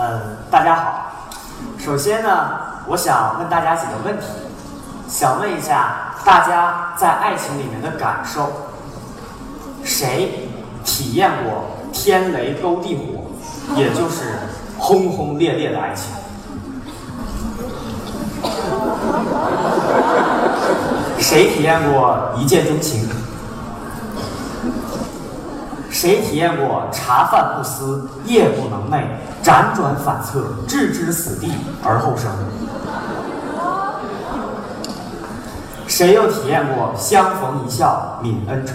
嗯，大家好。首先呢，我想问大家几个问题，想问一下大家在爱情里面的感受。谁体验过天雷勾地火，也就是轰轰烈烈的爱情？谁体验过一见钟情？谁体验过茶饭不思、夜不能寐、辗转反侧、置之死地而后生？谁又体验过相逢一笑泯恩仇？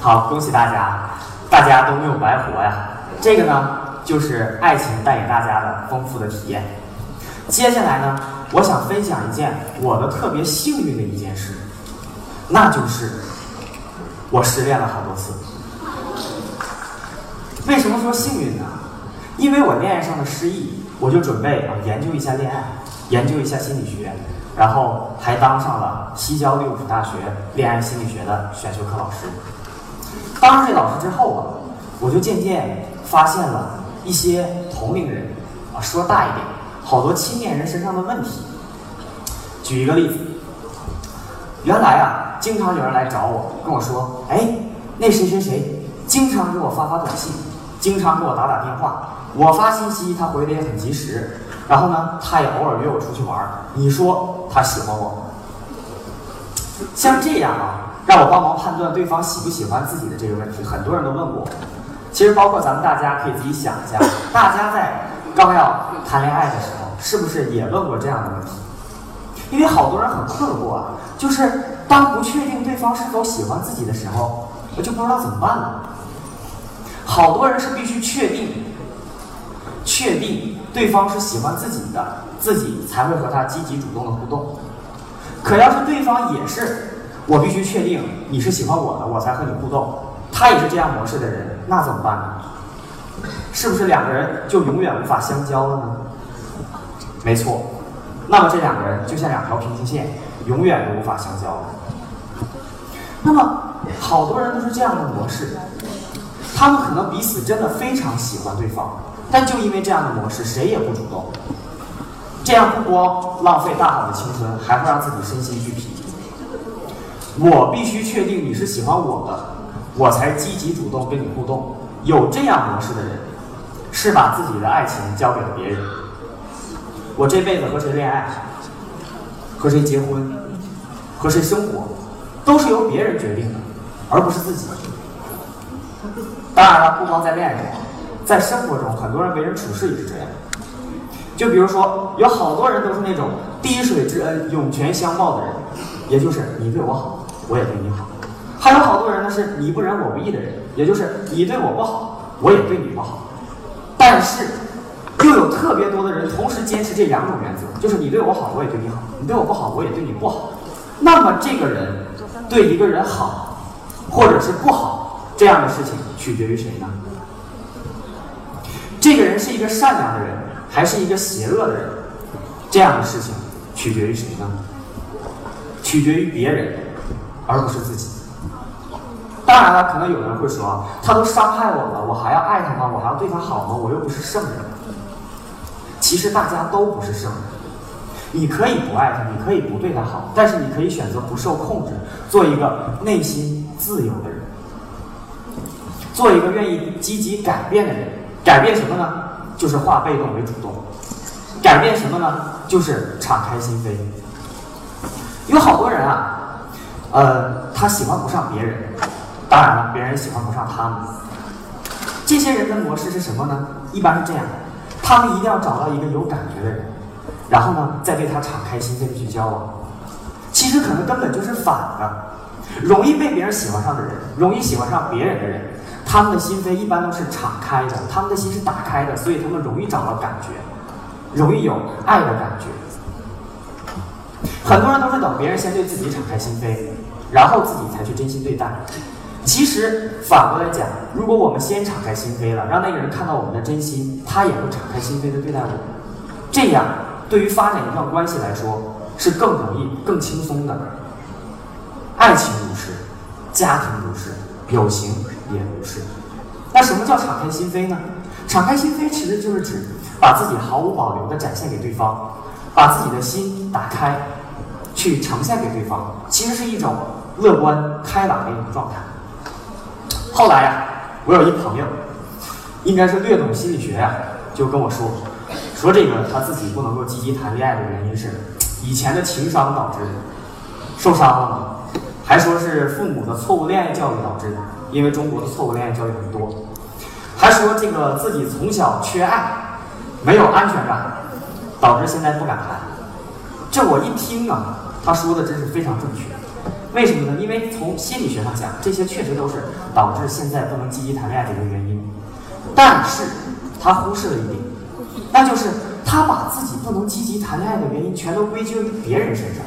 好，恭喜大家，大家都没有白活呀！这个呢，就是爱情带给大家的丰富的体验。接下来呢，我想分享一件我的特别幸运的一件事，那就是我失恋了好多次。为什么说幸运呢？因为我恋爱上的失意，我就准备啊研究一下恋爱，研究一下心理学，然后还当上了西交利物浦大学恋爱心理学的选修课老师。当上这老师之后啊，我就渐渐发现了一些同龄人啊，说大一点，好多青年人身上的问题。举一个例子，原来啊，经常有人来找我，跟我说：“哎，那谁谁谁经常给我发发短信，经常给我打打电话，我发信息他回的也很及时，然后呢，他也偶尔约我出去玩儿。你说他喜欢我？”像这样啊。让我帮忙判断对方喜不喜欢自己的这个问题，很多人都问过。其实包括咱们大家可以自己想一下，大家在刚要谈恋爱的时候，是不是也问过这样的问题？因为好多人很困惑啊，就是当不确定对方是否喜欢自己的时候，我就不知道怎么办了。好多人是必须确定，确定对方是喜欢自己的，自己才会和他积极主动的互动。可要是对方也是。我必须确定你是喜欢我的，我才和你互动。他也是这样模式的人，那怎么办呢？是不是两个人就永远无法相交了呢？没错，那么这两个人就像两条平行线，永远都无法相交。那么好多人都是这样的模式，他们可能彼此真的非常喜欢对方，但就因为这样的模式，谁也不主动，这样不光浪费大好的青春，还会让自己身心俱疲。我必须确定你是喜欢我的，我才积极主动跟你互动。有这样模式的人，是把自己的爱情交给了别人。我这辈子和谁恋爱，和谁结婚，和谁生活，都是由别人决定的，而不是自己。当然了，不光在恋爱中，在生活中，很多人为人处事也是这样。就比如说，有好多人都是那种滴水之恩涌泉相报的人，也就是你对我好。我也对你好，还有好多人呢，是你不仁我不义的人，也就是你对我不好，我也对你不好。但是，又有特别多的人同时坚持这两种原则，就是你对我好，我也对你好；你对我不好，我也对你不好。那么，这个人对一个人好，或者是不好，这样的事情取决于谁呢？这个人是一个善良的人，还是一个邪恶的人？这样的事情取决于谁呢？取决于别人。而不是自己。当然了，可能有人会说，他都伤害我了，我还要爱他吗？我还要对他好吗？我又不是圣人。其实大家都不是圣人。你可以不爱他，你可以不对他好，但是你可以选择不受控制，做一个内心自由的人，做一个愿意积极改变的人。改变什么呢？就是化被动为主动。改变什么呢？就是敞开心扉。有好多人啊。呃，他喜欢不上别人，当然了，别人喜欢不上他们。这些人的模式是什么呢？一般是这样：他们一定要找到一个有感觉的人，然后呢，再对他敞开心扉的去交往。其实可能根本就是反的。容易被别人喜欢上的人，容易喜欢上别人的人，他们的心扉一般都是敞开的，他们的心是打开的，所以他们容易找到感觉，容易有爱的感觉。很多人都是等别人先对自己敞开心扉，然后自己才去真心对待。其实反过来讲，如果我们先敞开心扉了，让那个人看到我们的真心，他也会敞开心扉的对待我们。这样对于发展一段关系来说是更容易、更轻松的。爱情如是，家庭如是，友情也如是。那什么叫敞开心扉呢？敞开心扉其实就是指把自己毫无保留地展现给对方，把自己的心打开，去呈现给对方，其实是一种乐观开朗的一种状态。后来呀，我有一朋友，应该是略懂心理学呀，就跟我说，说这个他自己不能够积极谈恋爱的原因是以前的情商导致的，受伤了嘛，还说是父母的错误恋爱教育导致的，因为中国的错误恋爱教育很多。还说这个自己从小缺爱，没有安全感，导致现在不敢谈。这我一听啊，他说的真是非常正确。为什么呢？因为从心理学上讲，这些确实都是导致现在不能积极谈恋爱的一个原因。但是他忽视了一点，那就是他把自己不能积极谈恋爱的原因全都归咎于别人身上，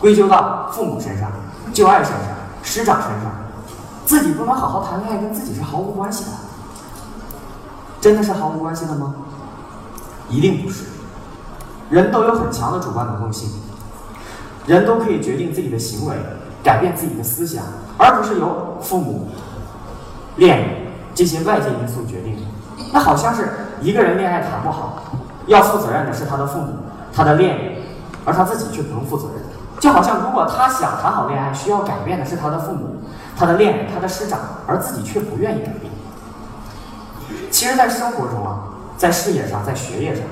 归咎到父母身上、旧爱身上、师长身上，自己不能好好谈恋爱，跟自己是毫无关系的。真的是毫无关系的吗？一定不是。人都有很强的主观能动性，人都可以决定自己的行为，改变自己的思想，而不是由父母、恋人这些外界因素决定。那好像是一个人恋爱谈不好，要负责任的是他的父母、他的恋人，而他自己却不用负责任。就好像如果他想谈好恋爱，需要改变的是他的父母、他的恋人、他的师长，而自己却不愿意改变。其实，在生活中啊，在事业上，在学业上，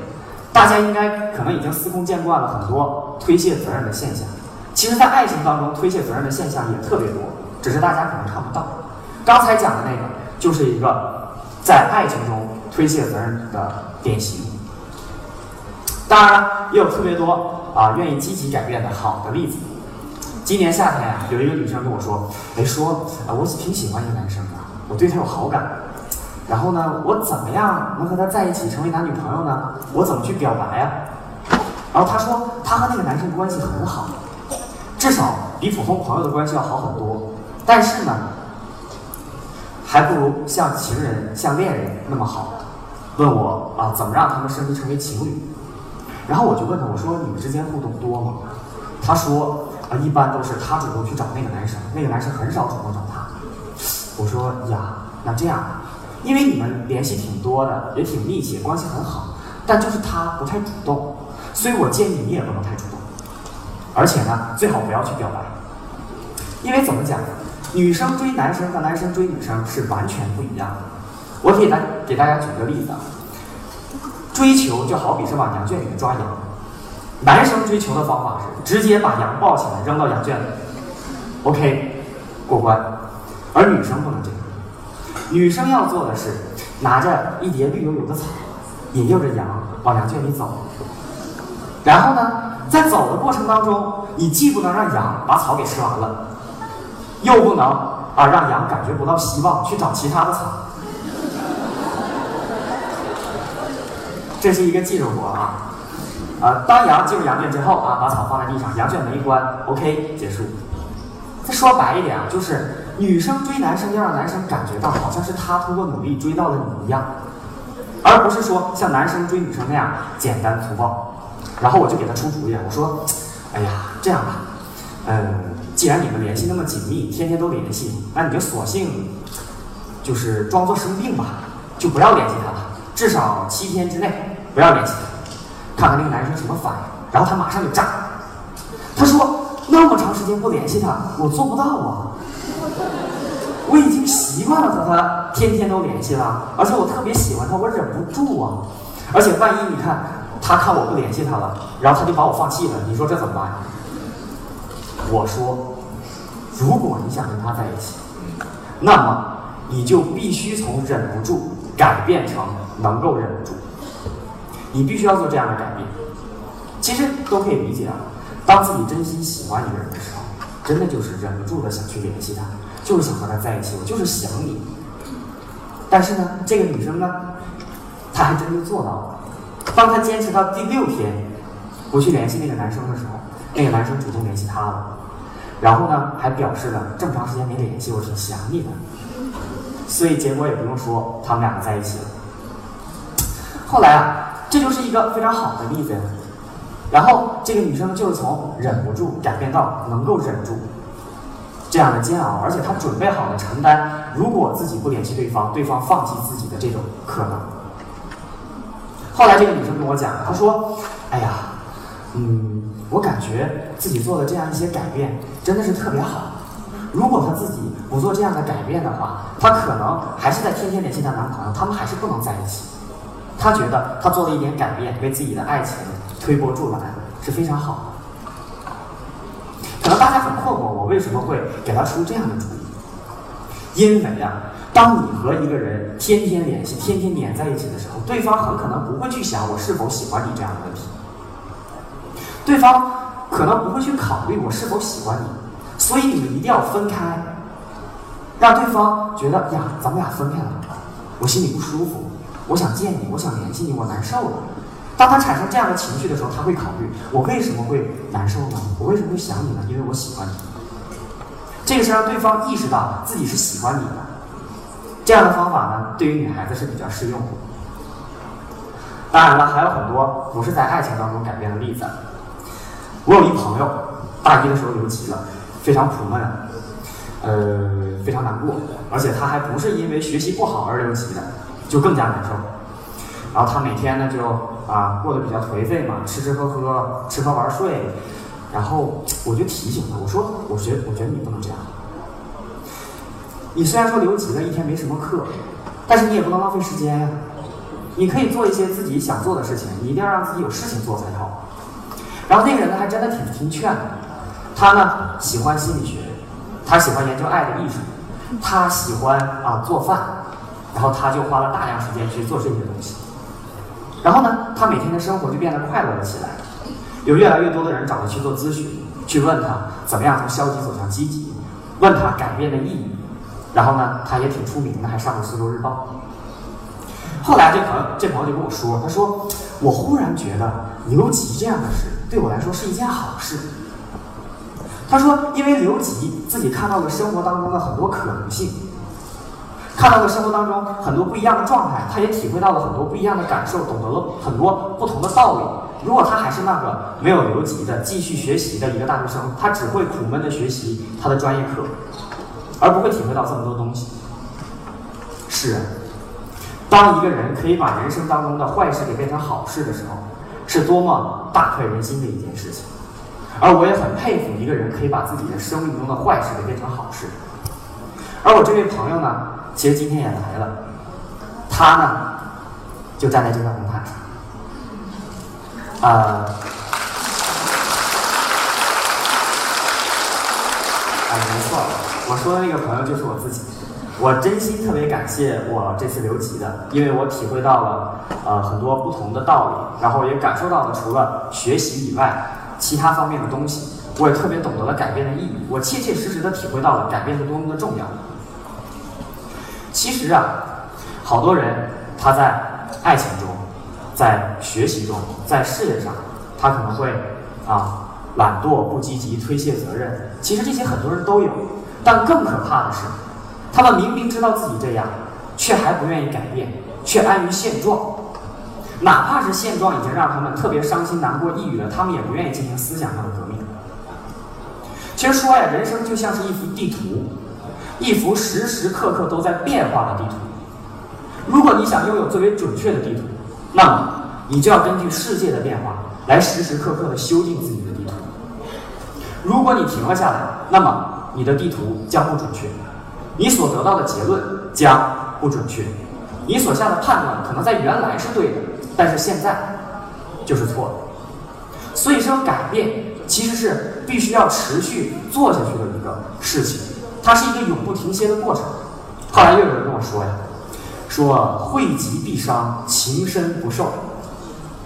大家应该可能已经司空见惯了很多推卸责任的现象。其实，在爱情当中，推卸责任的现象也特别多，只是大家可能看不到。刚才讲的那个，就是一个在爱情中推卸责任的典型。当然，也有特别多啊愿意积极改变的好的例子。今年夏天啊，有一个女生跟我说：“哎，说啊，我挺喜欢一个男生的，我对他有好感。”然后呢，我怎么样能和他在一起成为男女朋友呢？我怎么去表白呀？然后他说，他和那个男生关系很好，至少比普通朋友的关系要好很多。但是呢，还不如像情人、像恋人那么好。问我啊，怎么让他们升级成为情侣？然后我就问他，我说你们之间互动多吗？他说啊，一般都是他主动去找那个男生，那个男生很少主动找他。我说呀，那这样。因为你们联系挺多的，也挺密切，关系很好，但就是他不太主动，所以我建议你也不能太主动，而且呢，最好不要去表白，因为怎么讲，女生追男生和男生追女生是完全不一样的。我可以来给大家举个例子啊，追求就好比是往羊圈里面抓羊，男生追求的方法是直接把羊抱起来扔到羊圈里，OK，过关，而女生不能这样。女生要做的是拿着一叠绿油油的草，引诱着羊往羊圈里走。然后呢，在走的过程当中，你既不能让羊把草给吃完了，又不能啊让羊感觉不到希望去找其他的草。这是一个技术活啊！啊，当羊进入羊圈之后啊，把草放在地上，羊圈门一关，OK，结束。再说白一点啊，就是。女生追男生要让男生感觉到好像是他通过努力追到了你一样，而不是说像男生追女生那样简单粗暴。然后我就给他出主意，我说：“哎呀，这样吧，嗯，既然你们联系那么紧密，天天都联系，那你就索性就是装作生病吧，就不要联系他了，至少七天之内不要联系他，看看那个男生什么反应。”然后他马上就炸，他说：“那么长时间不联系他，我做不到啊。”我已经习惯了和他天天都联系了，而且我特别喜欢他，我忍不住啊！而且万一你看他看我不联系他了，然后他就把我放弃了，你说这怎么办？我说，如果你想跟他在一起，那么你就必须从忍不住改变成能够忍住，你必须要做这样的改变。其实都可以理解啊，当自己真心喜欢一个人的时候，真的就是忍不住的想去联系他。就是想和他在一起，我就是想你。但是呢，这个女生呢，她还真就做到了。当她坚持到第六天不去联系那个男生的时候，那个男生主动联系她了，然后呢，还表示了这么长时间没联系，我挺想你的。所以结果也不用说，他们两个在一起了。后来啊，这就是一个非常好的例子。然后这个女生就是从忍不住改变到能够忍住。这样的煎熬，而且她准备好了承担，如果自己不联系对方，对方放弃自己的这种可能。后来这个女生跟我讲，她说：“哎呀，嗯，我感觉自己做的这样一些改变真的是特别好。如果她自己不做这样的改变的话，她可能还是在天天联系她男朋友，他们还是不能在一起。他觉得他做了一点改变，为自己的爱情推波助澜是非常好的。可能大家很困惑，我为什么会给他出这样的主意？因为啊。”当你和一个人天天联系、天天黏在一起的时候，对方很可能不会去想我是否喜欢你这样的问题。对方可能不会去考虑我是否喜欢你，所以你们一定要分开，让对方觉得呀，咱们俩分开了，我心里不舒服，我想见你，我想联系你，我难受了。当他产生这样的情绪的时候，他会考虑我为什么会难受呢？我为什么会想你呢？因为我喜欢你。这个是让对方意识到自己是喜欢你的。这样的方法呢，对于女孩子是比较适用的。当然了，还有很多不是在爱情当中改变的例子。我有一朋友，大一的时候留级了，非常苦闷，呃，非常难过，而且他还不是因为学习不好而留级的，就更加难受。然后他每天呢就啊过得比较颓废嘛，吃吃喝喝，吃喝玩睡。然后我就提醒他，我说，我觉我觉得你不能这样。你虽然说留级了，一天没什么课，但是你也不能浪费时间呀。你可以做一些自己想做的事情，你一定要让自己有事情做才好。然后那个人呢，还真的挺听劝的。他呢喜欢心理学，他喜欢研究爱的艺术，他喜欢啊做饭，然后他就花了大量时间去做这些东西。然后呢，他每天的生活就变得快乐了起来。有越来越多的人找他去做咨询，去问他怎么样从消极走向积极，问他改变的意义。然后呢，他也挺出名的，还上过《苏州日报》。后来这朋友这朋友就跟我说：“他说我忽然觉得留级这样的事对我来说是一件好事。”他说：“因为留级，自己看到了生活当中的很多可能性，看到了生活当中很多不一样的状态，他也体会到了很多不一样的感受，懂得了很多不同的道理。如果他还是那个没有留级的继续学习的一个大学生，他只会苦闷的学习他的专业课。”而不会体会到这么多东西。是，当一个人可以把人生当中的坏事给变成好事的时候，是多么大快人心的一件事情。而我也很佩服一个人可以把自己的生命中的坏事给变成好事。而我这位朋友呢，其实今天也来了，他呢，就站在这块红毯上，啊。没错，我说的那个朋友就是我自己。我真心特别感谢我这次留级的，因为我体会到了呃很多不同的道理，然后也感受到了除了学习以外其他方面的东西。我也特别懂得了改变的意义，我切切实实的体会到了改变是多么的重要。其实啊，好多人他在爱情中、在学习中、在事业上，他可能会啊。懒惰、不积极、推卸责任，其实这些很多人都有，但更可怕的是，他们明明知道自己这样，却还不愿意改变，却安于现状。哪怕是现状已经让他们特别伤心、难过、抑郁了，他们也不愿意进行思想上的革命。其实说呀，人生就像是一幅地图，一幅时时刻刻都在变化的地图。如果你想拥有最为准确的地图，那么你就要根据世界的变化来时时刻刻的修订自己的地图。如果你停了下来，那么你的地图将不准确，你所得到的结论将不准确，你所下的判断可能在原来是对的，但是现在就是错的。所以说，改变其实是必须要持续做下去的一个事情，它是一个永不停歇的过程。后来又有人跟我说呀，说惠及必伤，情深不寿，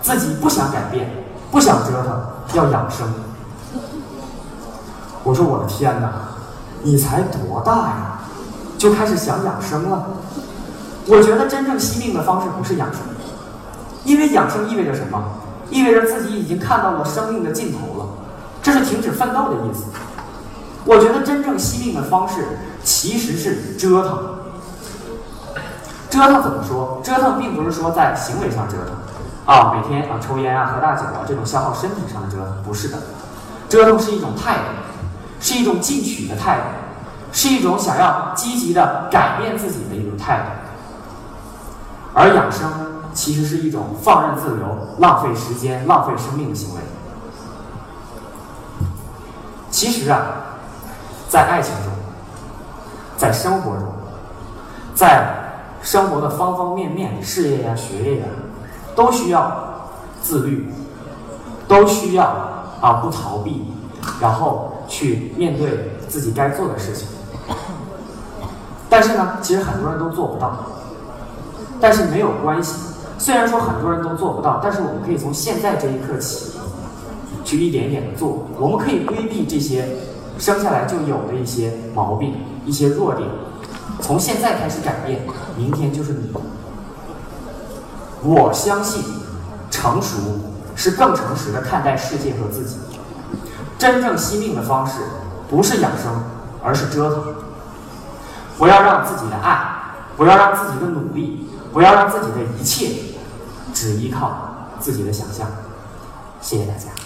自己不想改变，不想折腾，要养生。我说我的天哪，你才多大呀，就开始想养生了？我觉得真正惜命的方式不是养生，因为养生意味着什么？意味着自己已经看到了生命的尽头了，这是停止奋斗的意思。我觉得真正惜命的方式其实是折腾。折腾怎么说？折腾并不是说在行为上折腾，啊，每天啊抽烟啊喝大酒啊这种消耗身体上的折腾，不是的。折腾是一种态度。是一种进取的态度，是一种想要积极的改变自己的一种态度。而养生其实是一种放任自流、浪费时间、浪费生命的行为。其实啊，在爱情中，在生活中，在生活的方方面面，事业呀、学业呀，都需要自律，都需要啊不逃避，然后去面对自己该做的事情。但是呢，其实很多人都做不到。但是没有关系，虽然说很多人都做不到，但是我们可以从现在这一刻起，去一点点的做。我们可以规避这些生下来就有的一些毛病、一些弱点，从现在开始改变，明天就是你。我相信，成熟是更诚实的看待世界和自己。真正惜命的方式，不是养生，而是折腾。不要让自己的爱，不要让自己的努力。不要让自己的一切只依靠自己的想象。谢谢大家。